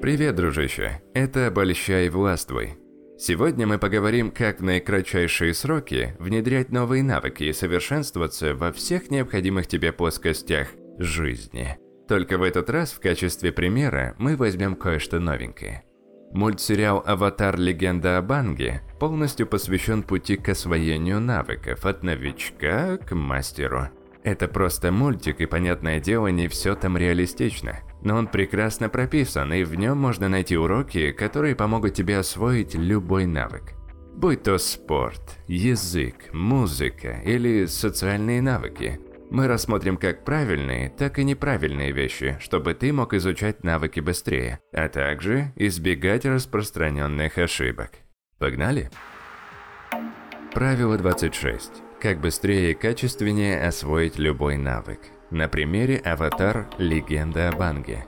Привет, дружище. Это «Обольщай и властвуй». Сегодня мы поговорим, как в наикратчайшие сроки внедрять новые навыки и совершенствоваться во всех необходимых тебе плоскостях жизни. Только в этот раз в качестве примера мы возьмем кое-что новенькое. Мультсериал «Аватар. Легенда о Банге» полностью посвящен пути к освоению навыков от новичка к мастеру. Это просто мультик, и, понятное дело, не все там реалистично. Но он прекрасно прописан, и в нем можно найти уроки, которые помогут тебе освоить любой навык. Будь то спорт, язык, музыка или социальные навыки. Мы рассмотрим как правильные, так и неправильные вещи, чтобы ты мог изучать навыки быстрее, а также избегать распространенных ошибок. Погнали? Правило 26. Как быстрее и качественнее освоить любой навык. На примере «Аватар. Легенда о Банге».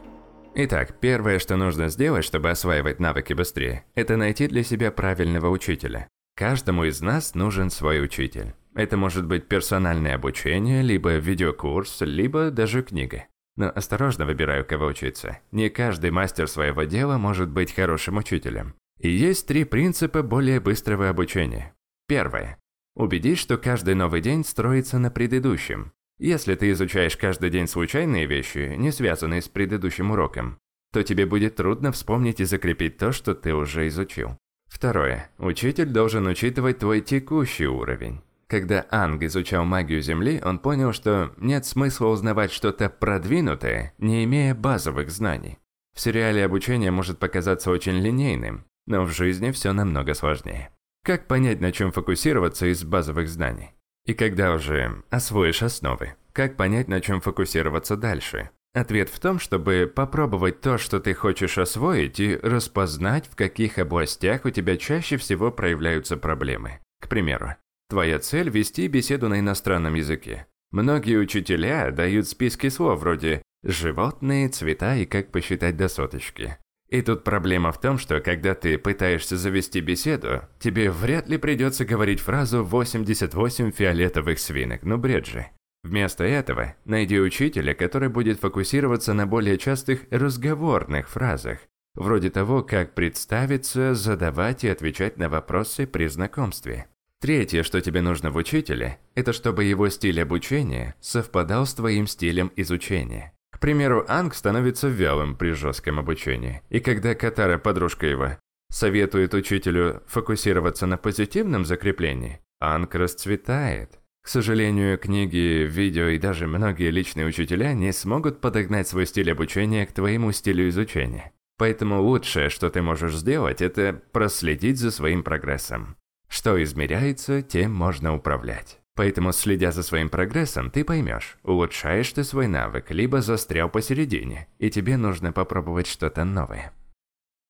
Итак, первое, что нужно сделать, чтобы осваивать навыки быстрее, это найти для себя правильного учителя. Каждому из нас нужен свой учитель. Это может быть персональное обучение, либо видеокурс, либо даже книга. Но осторожно выбираю, кого учиться. Не каждый мастер своего дела может быть хорошим учителем. И есть три принципа более быстрого обучения. Первое. Убедись, что каждый новый день строится на предыдущем. Если ты изучаешь каждый день случайные вещи, не связанные с предыдущим уроком, то тебе будет трудно вспомнить и закрепить то, что ты уже изучил. Второе. Учитель должен учитывать твой текущий уровень. Когда Анг изучал магию Земли, он понял, что нет смысла узнавать что-то продвинутое, не имея базовых знаний. В сериале обучение может показаться очень линейным, но в жизни все намного сложнее. Как понять, на чем фокусироваться из базовых знаний? И когда уже освоишь основы, как понять, на чем фокусироваться дальше? Ответ в том, чтобы попробовать то, что ты хочешь освоить, и распознать, в каких областях у тебя чаще всего проявляются проблемы. К примеру, твоя цель – вести беседу на иностранном языке. Многие учителя дают списки слов вроде «животные», «цвета» и «как посчитать до соточки». И тут проблема в том, что когда ты пытаешься завести беседу, тебе вряд ли придется говорить фразу «88 фиолетовых свинок», ну бред же. Вместо этого найди учителя, который будет фокусироваться на более частых разговорных фразах, вроде того, как представиться, задавать и отвечать на вопросы при знакомстве. Третье, что тебе нужно в учителе, это чтобы его стиль обучения совпадал с твоим стилем изучения примеру, Анг становится вялым при жестком обучении. И когда Катара, подружка его, советует учителю фокусироваться на позитивном закреплении, Анг расцветает. К сожалению, книги, видео и даже многие личные учителя не смогут подогнать свой стиль обучения к твоему стилю изучения. Поэтому лучшее, что ты можешь сделать, это проследить за своим прогрессом. Что измеряется, тем можно управлять. Поэтому, следя за своим прогрессом, ты поймешь, улучшаешь ты свой навык, либо застрял посередине, и тебе нужно попробовать что-то новое.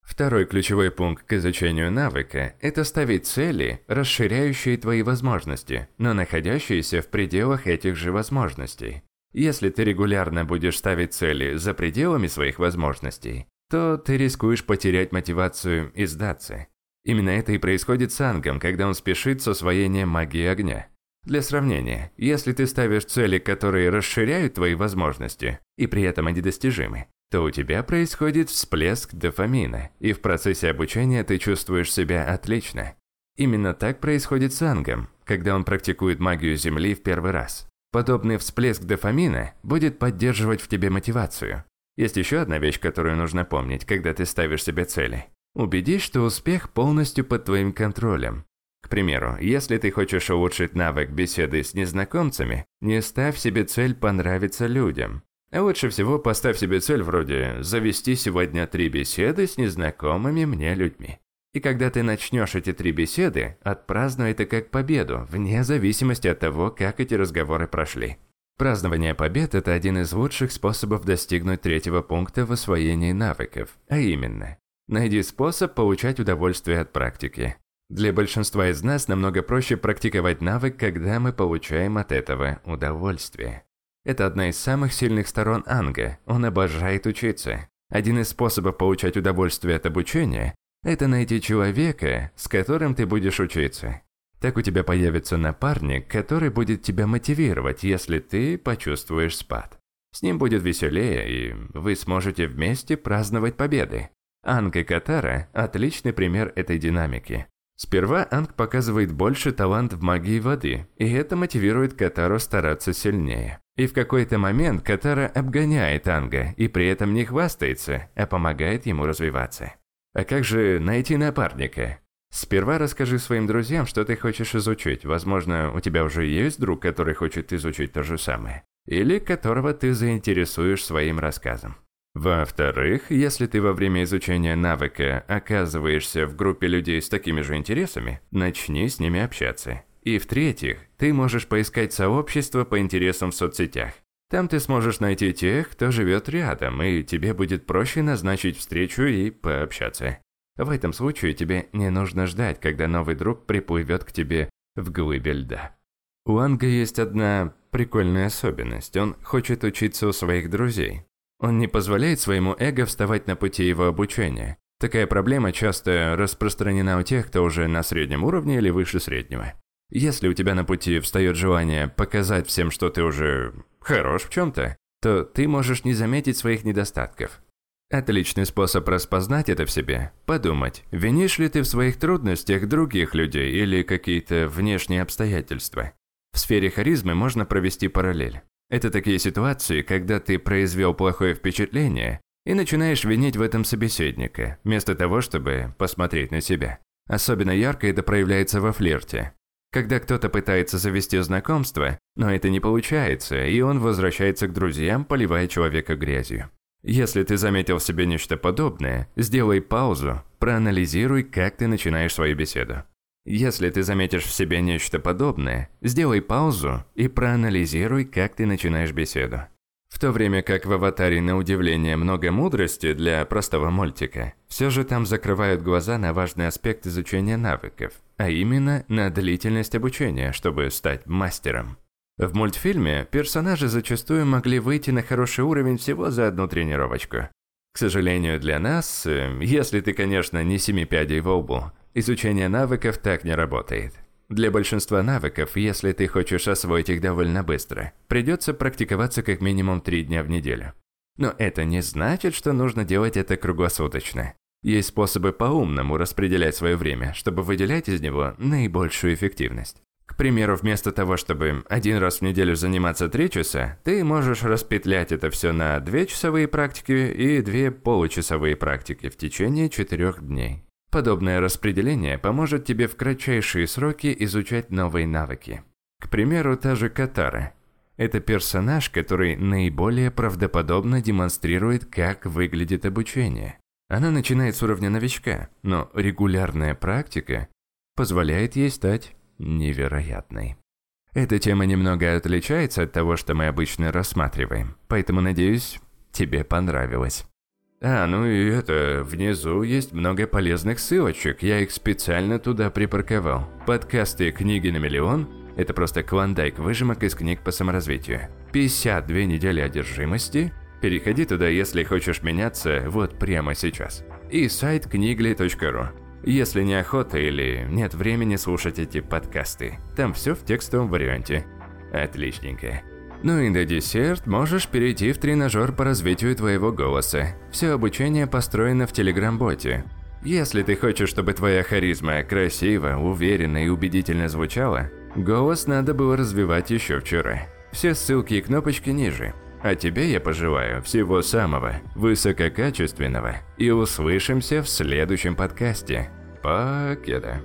Второй ключевой пункт к изучению навыка – это ставить цели, расширяющие твои возможности, но находящиеся в пределах этих же возможностей. Если ты регулярно будешь ставить цели за пределами своих возможностей, то ты рискуешь потерять мотивацию и сдаться. Именно это и происходит с Ангом, когда он спешит с освоением магии огня. Для сравнения, если ты ставишь цели, которые расширяют твои возможности, и при этом они достижимы, то у тебя происходит всплеск дофамина, и в процессе обучения ты чувствуешь себя отлично. Именно так происходит с Ангом, когда он практикует магию Земли в первый раз. Подобный всплеск дофамина будет поддерживать в тебе мотивацию. Есть еще одна вещь, которую нужно помнить, когда ты ставишь себе цели. Убедись, что успех полностью под твоим контролем, примеру, если ты хочешь улучшить навык беседы с незнакомцами, не ставь себе цель понравиться людям. А лучше всего поставь себе цель вроде «завести сегодня три беседы с незнакомыми мне людьми». И когда ты начнешь эти три беседы, отпразднуй это как победу, вне зависимости от того, как эти разговоры прошли. Празднование побед – это один из лучших способов достигнуть третьего пункта в освоении навыков, а именно – найди способ получать удовольствие от практики. Для большинства из нас намного проще практиковать навык, когда мы получаем от этого удовольствие. Это одна из самых сильных сторон Анга, он обожает учиться. Один из способов получать удовольствие от обучения – это найти человека, с которым ты будешь учиться. Так у тебя появится напарник, который будет тебя мотивировать, если ты почувствуешь спад. С ним будет веселее, и вы сможете вместе праздновать победы. Анг и Катара – отличный пример этой динамики. Сперва Анг показывает больше талант в магии воды, и это мотивирует Катару стараться сильнее. И в какой-то момент Катара обгоняет Анга и при этом не хвастается, а помогает ему развиваться. А как же найти напарника? Сперва расскажи своим друзьям, что ты хочешь изучить. Возможно, у тебя уже есть друг, который хочет изучить то же самое. Или которого ты заинтересуешь своим рассказом. Во-вторых, если ты во время изучения навыка оказываешься в группе людей с такими же интересами, начни с ними общаться. И в-третьих, ты можешь поискать сообщество по интересам в соцсетях. Там ты сможешь найти тех, кто живет рядом, и тебе будет проще назначить встречу и пообщаться. В этом случае тебе не нужно ждать, когда новый друг приплывет к тебе в глыбе льда. У Анга есть одна прикольная особенность. Он хочет учиться у своих друзей. Он не позволяет своему эго вставать на пути его обучения. Такая проблема часто распространена у тех, кто уже на среднем уровне или выше среднего. Если у тебя на пути встает желание показать всем, что ты уже хорош в чем-то, то ты можешь не заметить своих недостатков. Отличный способ распознать это в себе – подумать, винишь ли ты в своих трудностях других людей или какие-то внешние обстоятельства. В сфере харизмы можно провести параллель. Это такие ситуации, когда ты произвел плохое впечатление и начинаешь винить в этом собеседника, вместо того, чтобы посмотреть на себя. Особенно ярко это проявляется во флирте. Когда кто-то пытается завести знакомство, но это не получается, и он возвращается к друзьям, поливая человека грязью. Если ты заметил в себе нечто подобное, сделай паузу, проанализируй, как ты начинаешь свою беседу. Если ты заметишь в себе нечто подобное, сделай паузу и проанализируй, как ты начинаешь беседу. В то время как в «Аватаре» на удивление много мудрости для простого мультика, все же там закрывают глаза на важный аспект изучения навыков, а именно на длительность обучения, чтобы стать мастером. В мультфильме персонажи зачастую могли выйти на хороший уровень всего за одну тренировочку. К сожалению для нас, э, если ты, конечно, не семи пядей во лбу, Изучение навыков так не работает. Для большинства навыков, если ты хочешь освоить их довольно быстро, придется практиковаться как минимум 3 дня в неделю. Но это не значит, что нужно делать это круглосуточно. Есть способы по-умному распределять свое время, чтобы выделять из него наибольшую эффективность. К примеру, вместо того, чтобы один раз в неделю заниматься 3 часа, ты можешь распетлять это все на 2 часовые практики и 2 получасовые практики в течение 4 дней. Подобное распределение поможет тебе в кратчайшие сроки изучать новые навыки. К примеру, та же Катара. Это персонаж, который наиболее правдоподобно демонстрирует, как выглядит обучение. Она начинает с уровня новичка, но регулярная практика позволяет ей стать невероятной. Эта тема немного отличается от того, что мы обычно рассматриваем, поэтому, надеюсь, тебе понравилось. А, ну и это, внизу есть много полезных ссылочек, я их специально туда припарковал. Подкасты «Книги на миллион» – это просто клондайк выжимок из книг по саморазвитию. 52 недели одержимости – переходи туда, если хочешь меняться вот прямо сейчас. И сайт книгли.ру. Если не охота или нет времени слушать эти подкасты, там все в текстовом варианте. Отличненько. Ну и на десерт можешь перейти в тренажер по развитию твоего голоса. Все обучение построено в Телеграм-боте. Если ты хочешь, чтобы твоя харизма красиво, уверенно и убедительно звучала, голос надо было развивать еще вчера. Все ссылки и кнопочки ниже. А тебе я пожелаю всего самого высококачественного и услышимся в следующем подкасте. Покеда.